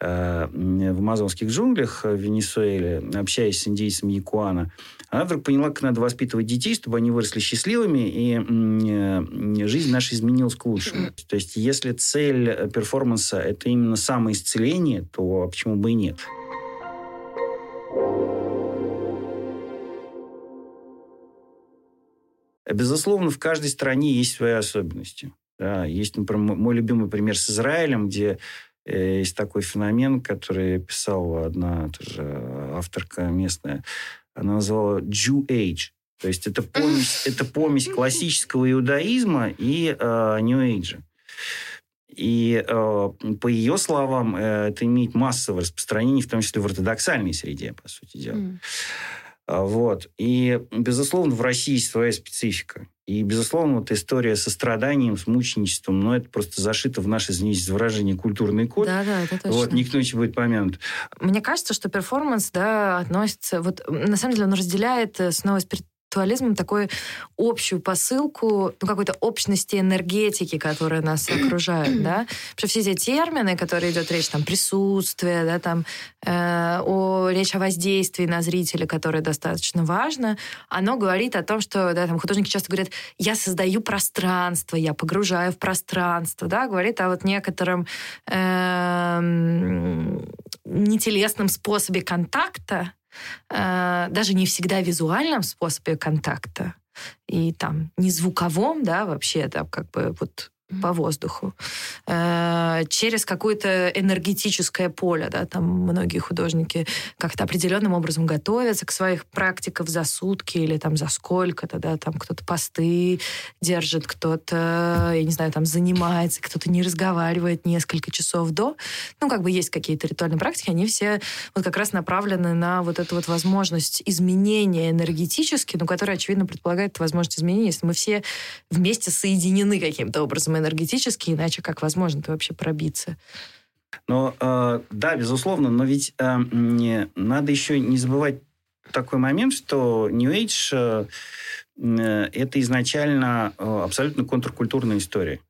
в амазонских джунглях в Венесуэле, общаясь с индейцами Якуана, она вдруг поняла, как надо воспитывать детей, чтобы они выросли счастливыми, и э, жизнь наша изменилась к лучшему. То есть, если цель перформанса – это именно самоисцеление, то почему бы и нет? Безусловно, в каждой стране есть свои особенности. Да, есть, например, мой любимый пример с Израилем, где э, есть такой феномен, который писала одна тоже авторка местная. Она называла Jew Age. То есть это помесь, это помесь классического иудаизма и э, New Age. И э, по ее словам, э, это имеет массовое распространение, в том числе в ортодоксальной среде, по сути дела. Mm. Вот. И, безусловно, в России своя специфика. И, безусловно, вот история со страданием, с мученичеством, но ну, это просто зашито в наш, извините за выражение, культурный код. Да, да, это точно. Вот, никто не будет помянут. Мне кажется, что перформанс, да, относится... Вот, на самом деле, он разделяет э, снова спирит интеллектуализмом такую общую посылку, ну, какой-то общности энергетики, которая нас окружает, да. Потому что все эти термины, которые идет речь, там, присутствие, да, там, э, о, речь о воздействии на зрителя, которое достаточно важно, оно говорит о том, что, да, там, художники часто говорят, я создаю пространство, я погружаю в пространство, да, говорит о вот некотором э, нетелесном способе контакта, даже не всегда визуальном способе контакта. И там не звуковом, да, вообще, да, как бы вот по воздуху, э, через какое-то энергетическое поле, да, там многие художники как-то определенным образом готовятся к своих практикам за сутки или там за сколько-то, да, там кто-то посты держит, кто-то, я не знаю, там занимается, кто-то не разговаривает несколько часов до. Ну, как бы есть какие-то ритуальные практики, они все вот как раз направлены на вот эту вот возможность изменения энергетически, ну, которая, очевидно, предполагает возможность изменения, если мы все вместе соединены каким-то образом энергетически, иначе как возможно ты вообще пробиться? Но, э, да, безусловно, но ведь э, не, надо еще не забывать такой момент, что New Age э, это изначально абсолютно контркультурная история.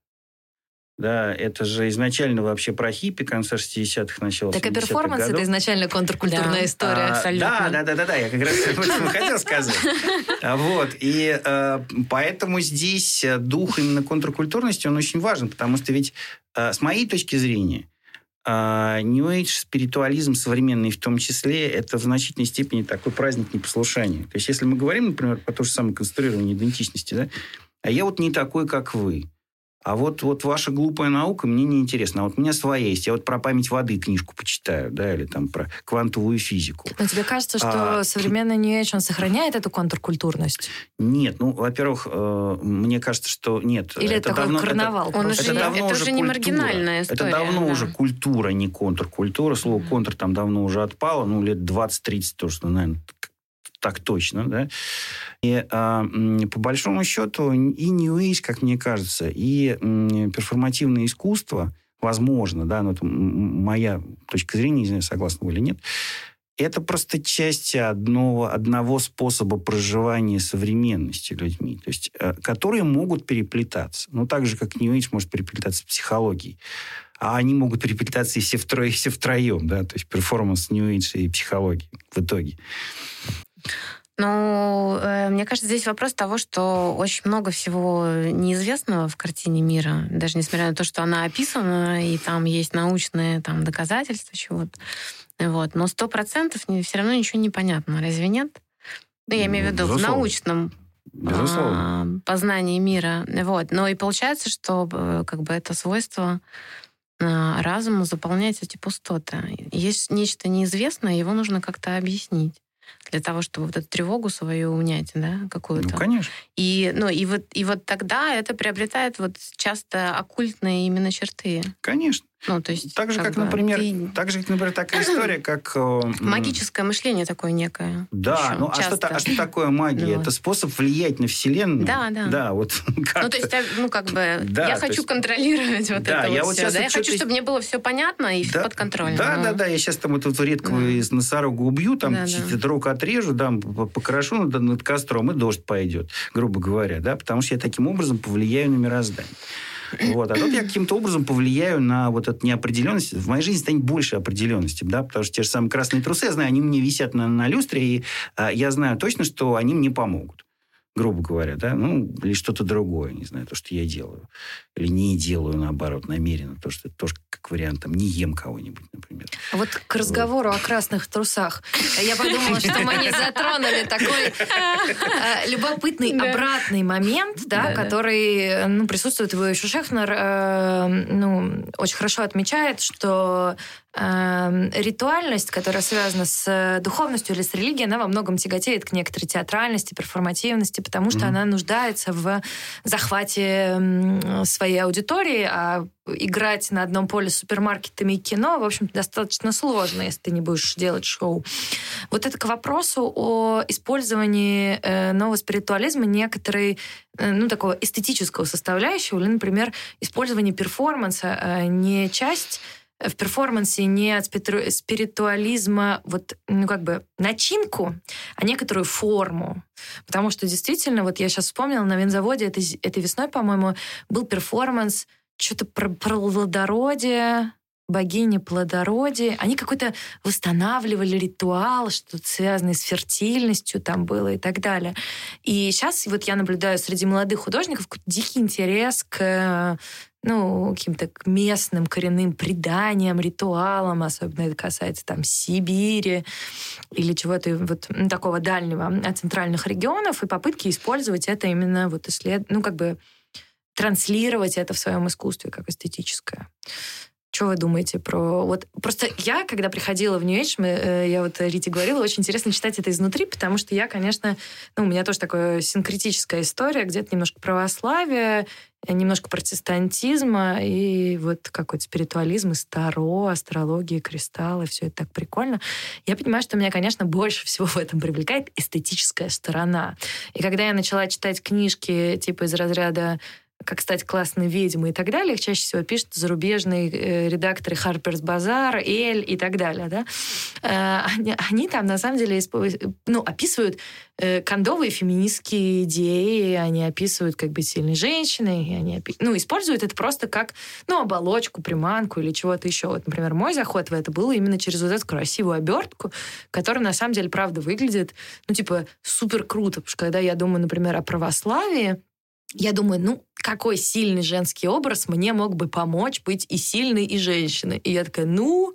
Да, это же изначально вообще про хиппи, конца 60-х, начало Так и перформанс это изначально контркультурная Да. история. А, абсолютно. Да, да, да, да, да, я как раз об этом хотел сказать. А, Вот, и э, поэтому здесь э, дух именно контркультурности, он очень важен, потому что ведь, э, с моей точки зрения, New Age, спиритуализм современный в том числе, это в значительной степени такой праздник непослушания. То есть, если мы говорим, например, про то же самое конструирование идентичности, да, а я вот не такой, как вы. А вот, вот ваша глупая наука мне не интересна. А вот у меня своя есть. Я вот про память воды книжку почитаю, да, или там про квантовую физику. Но тебе кажется, что А, современный New Age, он сохраняет эту контркультурность? Нет, ну, во-первых, э, мне кажется, что нет. Или это такой карнавал Это, Он уже это не- давно это уже уже не культура. маргинальная история, Это давно да. уже культура, не контркультура. Слово контр там давно уже отпало, ну, лет 20-30 тоже, наверное, так точно, да. И а, по большому счету и New Age, как мне кажется, и перформативное искусство, возможно, да, но это моя точка зрения, не знаю, согласны вы или нет, это просто часть одного, одного способа проживания современности людьми, то есть, э, которые могут переплетаться. Ну, так же, как New Age может переплетаться с психологией. А они могут переплетаться и все, втро... и все втроем, да, то есть перформанс New и психологии в итоге. Ну, э, мне кажется, здесь вопрос того, что очень много всего неизвестного в картине мира, даже несмотря на то, что она описана, и там есть научные там, доказательства чего-то. Вот. Но сто процентов все равно ничего не понятно, разве нет? Ну, я имею в виду в научном Безусловно. а, познании мира. Вот. Но и получается, что э, как бы это свойство а, разуму заполнять эти пустоты. Есть нечто неизвестное, его нужно как-то объяснить для того, чтобы вот эту тревогу свою унять, да, какую-то. Ну, конечно. И, ну, и, вот, и вот тогда это приобретает вот часто оккультные именно черты. Конечно. Ну, то есть, Так же, как, бы, например, ты- так же, как, например, такая история, как... э, Магическое мышление такое некое. Да, ну а что, а что такое магия? Вот. Это способ влиять на Вселенную. Да, да. Да, вот как Ну, то есть, ну, как бы, Да, я хочу есть- контролировать вот Да, это я вот вот все. щас Да? вот Я хочу, чтобы мне было все понятно и Да, под контролем. Да, Ну, да, да. Я сейчас там вот эту редкого Да. носорога убью, там Да, да. руку отрежу, там покрошу над, над костром, и дождь пойдет, грубо говоря, да, потому что я таким образом повлияю на мироздание. Вот. А тут я каким-то образом повлияю на вот эту неопределенность. В моей жизни станет больше определенности, да, потому что те же самые красные трусы, я знаю, они мне висят на, на люстре, и а, я знаю точно, что они мне помогут грубо говоря, да, ну, или что-то другое, не знаю, то, что я делаю. Или не делаю, наоборот, намеренно, то, что это тоже как вариант, там, не ем кого-нибудь, например. Вот к разговору о красных трусах. Я подумала, что мы не затронули такой э, любопытный обратный момент, да, который ну, присутствует. Его еще Шехнер э, ну, очень хорошо отмечает, что э, ритуальность, которая связана с э, духовностью или с религией, она во многом тяготеет к некоторой театральности, перформативности, потому что Мгм. она нуждается в захвате м, своей аудитории, а играть на одном поле с супермаркетами и кино, в общем достаточно сложно, если ты не будешь делать шоу. Вот это к вопросу о использовании э, нового спиритуализма некоторой, э, ну, такого эстетического составляющего, или, например, использование перформанса э, не часть в перформансе не от спириту- спиритуализма вот, ну, как бы начинку, а некоторую форму. Потому что действительно, вот я сейчас вспомнила, на винзаводе этой, этой весной, по-моему, был перформанс что-то про, про плодородие, богини плодородия. Они какой-то восстанавливали ритуал, что-то связанное с фертильностью там было и так далее. И сейчас вот я наблюдаю среди молодых художников дикий интерес к ну, каким-то местным коренным преданиям, ритуалам, особенно это касается там Сибири или чего-то вот ну, такого дальнего от центральных регионов, и попытки использовать это именно вот исслед... ну, как бы транслировать это в своем искусстве как эстетическое. Что вы думаете про... Вот просто я, когда приходила в New Age, мы, э, я вот Рите говорила, очень интересно читать это изнутри, потому что я, конечно, ну, у меня тоже такая синкретическая история, где-то немножко православие, э, немножко протестантизма и вот какой-то спиритуализм, и старо, астрология, кристаллы, все это так прикольно. Я понимаю, что меня, конечно, больше всего в этом привлекает эстетическая сторона. И когда я начала читать книжки типа из разряда как стать классной ведьмой и так далее, их чаще всего пишут зарубежные э, редакторы Harper's Bazaar, Эль и так далее. Да? Э, они, они там на самом деле ну, описывают э, кондовые феминистские идеи, они описывают, как быть сильной женщиной, и они опи- ну, используют это просто как ну, оболочку, приманку или чего-то еще. Вот, например, мой заход в это был именно через вот эту красивую обертку, которая на самом деле, правда, выглядит, ну, типа, супер круто. Потому что когда я думаю, например, о православии, я думаю, ну, какой сильный женский образ мне мог бы помочь быть и сильной, и женщиной. И я такая, ну,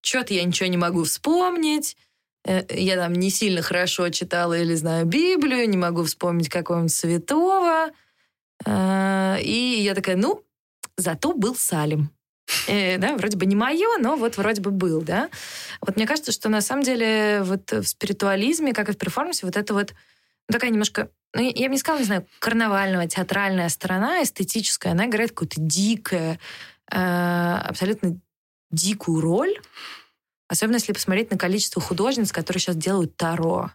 что-то я ничего не могу вспомнить. Э, я там не сильно хорошо читала или знаю Библию, не могу вспомнить какого-нибудь святого. Э, и я такая, ну, зато был Салим. Э, да, вроде бы не мое, но вот вроде бы был, да. Вот мне кажется, что на самом деле вот в спиритуализме, как и в перформансе, вот это вот такая немножко ну, я бы не сказала, не знаю, карнавального, театральная сторона, эстетическая, она играет какую-то дикое, э, абсолютно дикую роль. Особенно если посмотреть на количество художниц, которые сейчас делают таро.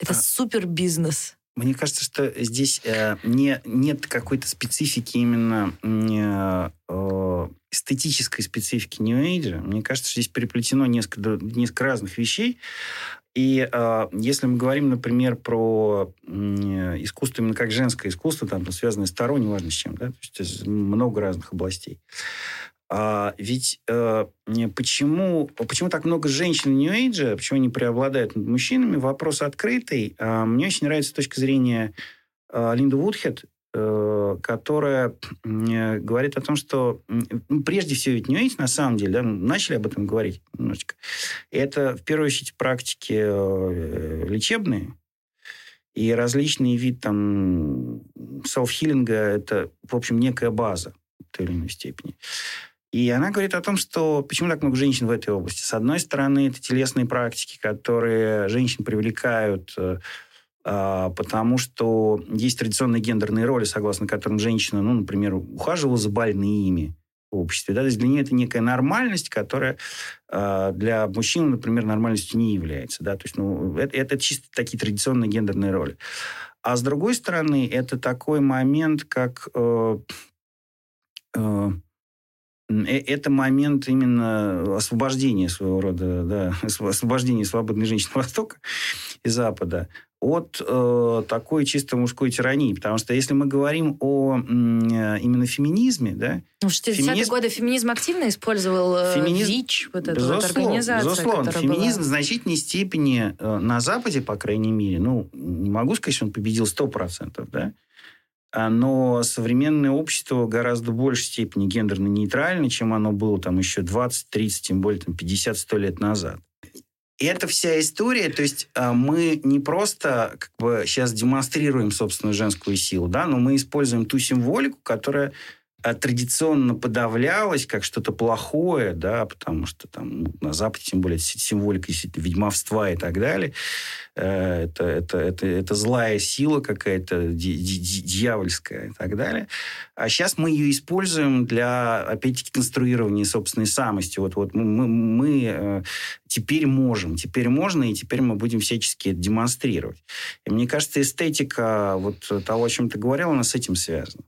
Это а. супер бизнес. Мне кажется, что здесь э, не, нет какой-то специфики именно э, э эстетической специфики New Age. Мне кажется, что здесь переплетено несколько, несколько разных вещей. И э, если мы говорим, например, про э, искусство именно как женское искусство, там, связанное с Таро, неважно с чем, да, то есть много разных областей. А ведь э, почему, почему так много женщин New Age, почему они преобладают над мужчинами, вопрос открытый. Э, мне очень нравится с точки зрения э, Линда Вудхед, Э, которая говорит о том, что ну, прежде всего ведь не на самом деле, да, начали об этом говорить немножечко. Это в первую очередь практики э, лечебные и различные вид там селф-хиллинга это, в общем, некая база в той или иной степени. И она говорит о том, что почему так много женщин в этой области. С одной стороны, это телесные практики, которые женщин привлекают э, потому что есть традиционные гендерные роли, согласно которым женщина, ну, например, ухаживала за больными в обществе. Да? То есть для нее это некая нормальность, которая а, для мужчин, например, нормальностью не является. Да? То есть ну, это, это чисто такие традиционные гендерные роли. А с другой стороны, это такой момент, как... Э, э, э это момент именно освобождения своего рода, да, освобождения свободной женщины Востока и Запада от э, такой чисто мужской тирании. Потому что если мы говорим о э, именно феминизме, да... Ну, в 60-е феминизм... годы феминизм активно использовал э, феминизм... ВИЧ, вот эта безусловно, вот организация, Безусловно, феминизм была... в значительной степени э, на Западе, по крайней мере, ну, не могу сказать, что он победил 100%, да, а, но современное общество гораздо большей степени гендерно нейтрально, чем оно было там еще 20, 30, тем более там 50-100 лет назад. И эта вся история, то есть а, мы не просто как бы сейчас демонстрируем собственную женскую силу, да, но мы используем ту символику, которая а, традиционно подавлялось как что-то плохое, да, потому что там на Западе, тем более, символика ведьмовства и так далее, это, это, это, это злая сила какая-то, дьявольская и так далее. А сейчас мы ее используем для, опять-таки, конструирования собственной самости. Вот, вот мы, мы, э, теперь можем, теперь можно, и теперь мы будем всячески это демонстрировать. И мне кажется, эстетика вот того, о чем ты говорил, она с этим связана.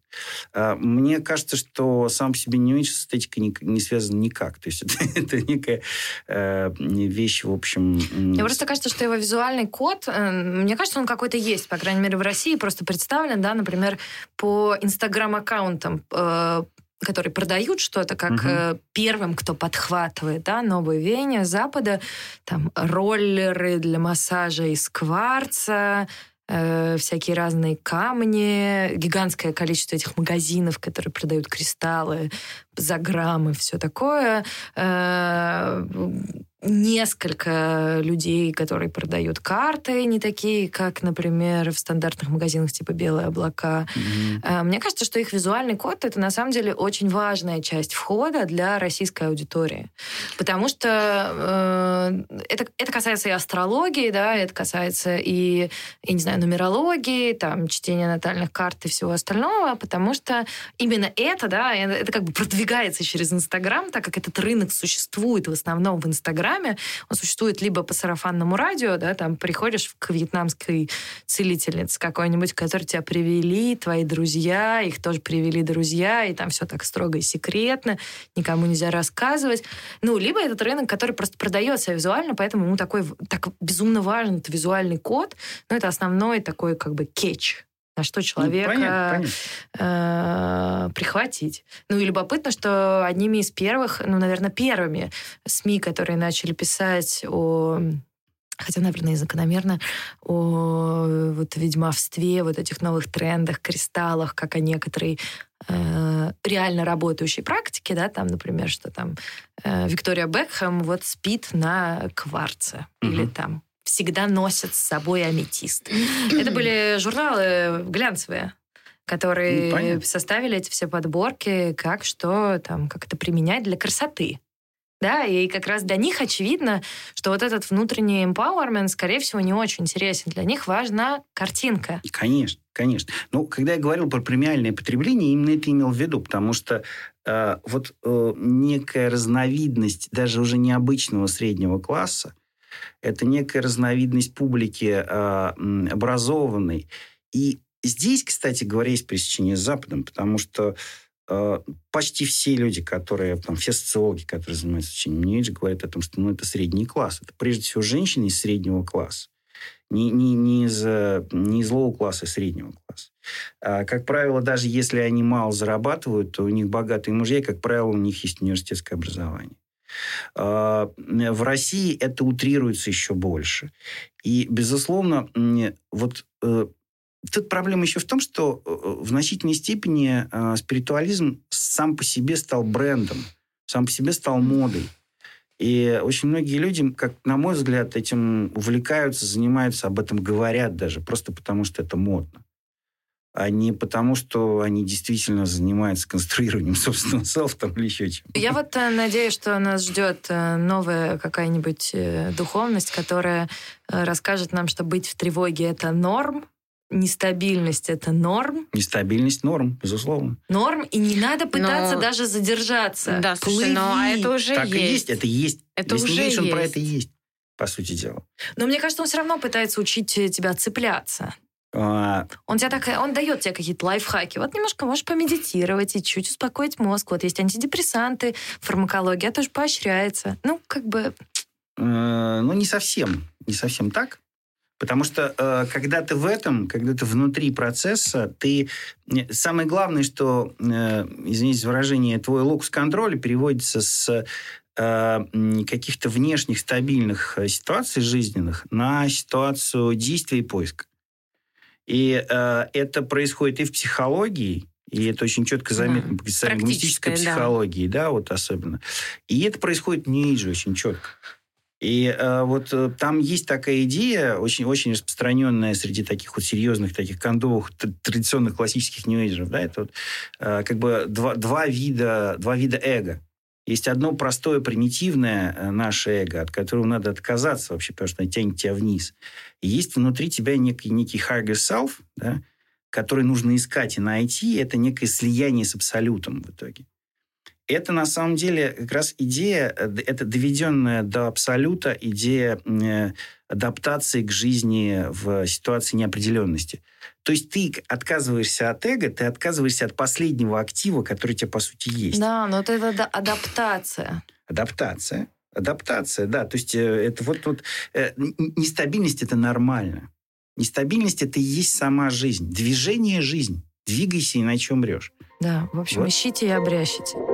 Э, мне кажется, что сам по себе не с эстетикой не, не связан никак. То есть это, это некая э, вещь, в общем... Мне просто кажется, что его визуальный код, э, мне кажется, он какой-то есть, по крайней мере, в России просто представлен, да, например, по инстаграм-аккаунтам э, которые продают что-то, как угу. первым, кто подхватывает, да, новые веяния Запада, там роллеры для массажа из кварца, э, всякие разные камни, гигантское количество этих магазинов, которые продают кристаллы за граммы, все такое. Э, несколько людей, которые продают карты, не такие, как, например, в стандартных магазинах типа «Белые облака». Mm-hmm. Мне кажется, что их визуальный код — это на самом деле очень важная часть входа для российской аудитории. Потому что э, это, это касается и астрологии, да, это касается и, я не знаю, нумерологии, там, чтения натальных карт и всего остального, потому что именно это, да, это как бы продвигается через Инстаграм, так как этот рынок существует в основном в Инстаграме, Инстаграме. Он существует либо по сарафанному радио, да, там приходишь к вьетнамской целительнице какой-нибудь, который тебя привели, твои друзья, их тоже привели друзья, и там все так строго и секретно, никому нельзя рассказывать. Ну, либо этот рынок, который просто продается визуально, поэтому ему такой так безумно важен этот визуальный код, но это основной такой как бы кетч на что ну, человека ну, понятно, понятно. Э, прихватить. Ну и любопытно, что одними из первых, ну, наверное, первыми СМИ, которые начали писать о хотя, наверное, и закономерно, о вот ведьмовстве, вот этих новых трендах, кристаллах, как о некоторой э, реально работающей практике, да, там, например, что там э, Виктория Бекхэм вот спит на кварце угу. или там всегда носят с собой аметист. Это были журналы глянцевые которые составили эти все подборки, как что там, как это применять для красоты. Да, и как раз для них очевидно, что вот этот внутренний empowerment, скорее всего, не очень интересен. Для них важна картинка. Конечно, конечно. Ну, когда я говорил про премиальное потребление, именно это имел в виду, потому что э, вот э, некая разновидность даже уже необычного среднего класса, это некая разновидность публики э, образованной. И здесь, кстати говоря, есть пересечение с Западом, потому что э, почти все люди, которые, там, все социологи, которые занимаются изучением New говорят о том, что ну, это средний класс. Это прежде всего женщины из среднего класса. Не, не, не, из, не из low класса, а среднего класса. А, как правило, даже если они мало зарабатывают, то у них богатые мужья, и, как правило, у них есть университетское образование. А, в России это утрируется еще больше. И, безусловно, вот э, тут проблема еще в том, что э, в значительной степени э, спиритуализм сам по себе стал брендом, сам по себе стал модой. И очень многие люди, как на мой взгляд, этим увлекаются, занимаются, об этом говорят даже, просто потому что это модно а не потому, что они действительно занимаются конструированием собственного селфа там или еще чем. Я вот э, надеюсь, что нас ждет э, новая какая-нибудь э, духовность, которая расскажет нам, что быть в тревоге — это норм, Нестабильность это норм. Нестабильность норм, безусловно. Норм, и не надо пытаться но... даже задержаться. Да, слушай, но ну, а это уже так есть. и есть, это есть. Это Если уже есть. он про это есть, по сути дела. Но мне кажется, он все равно пытается учить тебя цепляться. А... Он тебя так, он дает тебе какие-то лайфхаки. Вот немножко можешь помедитировать и чуть успокоить мозг. Вот есть антидепрессанты, фармакология тоже поощряется. Ну, как бы... Э, ну, не совсем. Не совсем так. Потому что э, когда ты в этом, когда ты внутри процесса, ты... Самое главное, что, э, извините за выражение, твой локус контроля переводится с каких-то внешних стабильных ситуаций жизненных на ситуацию действия и поиска. И э, это происходит и в психологии, и это очень четко заметно да. в лингвистической психологии, да. да, вот особенно. И это происходит Нейдже очень четко. И э, вот э, там есть такая идея, очень, очень распространенная среди таких вот серьезных, таких кондовых, традиционных классических нью да, это вот, э, как бы два, два, вида, два вида эго. Есть одно простое, примитивное э, наше эго, от которого надо отказаться вообще, потому что оно тянет тебя вниз. И есть внутри тебя некий, некий higher self, да, который нужно искать и найти. Это некое слияние с абсолютом в итоге. Это на самом деле как раз идея, э, это доведенная до абсолюта идея э, адаптации к жизни в ситуации неопределенности. То есть ты отказываешься от эго, ты отказываешься от последнего актива, который у тебя, по сути, есть. Да, но это адаптация. Адаптация. Адаптация, да. То есть э, это вот, вот нестабильность – это нормально. Нестабильность – это и есть сама жизнь. Движение – жизнь. Двигайся, иначе умрешь. Да, в общем, вот. ищите и обрящите.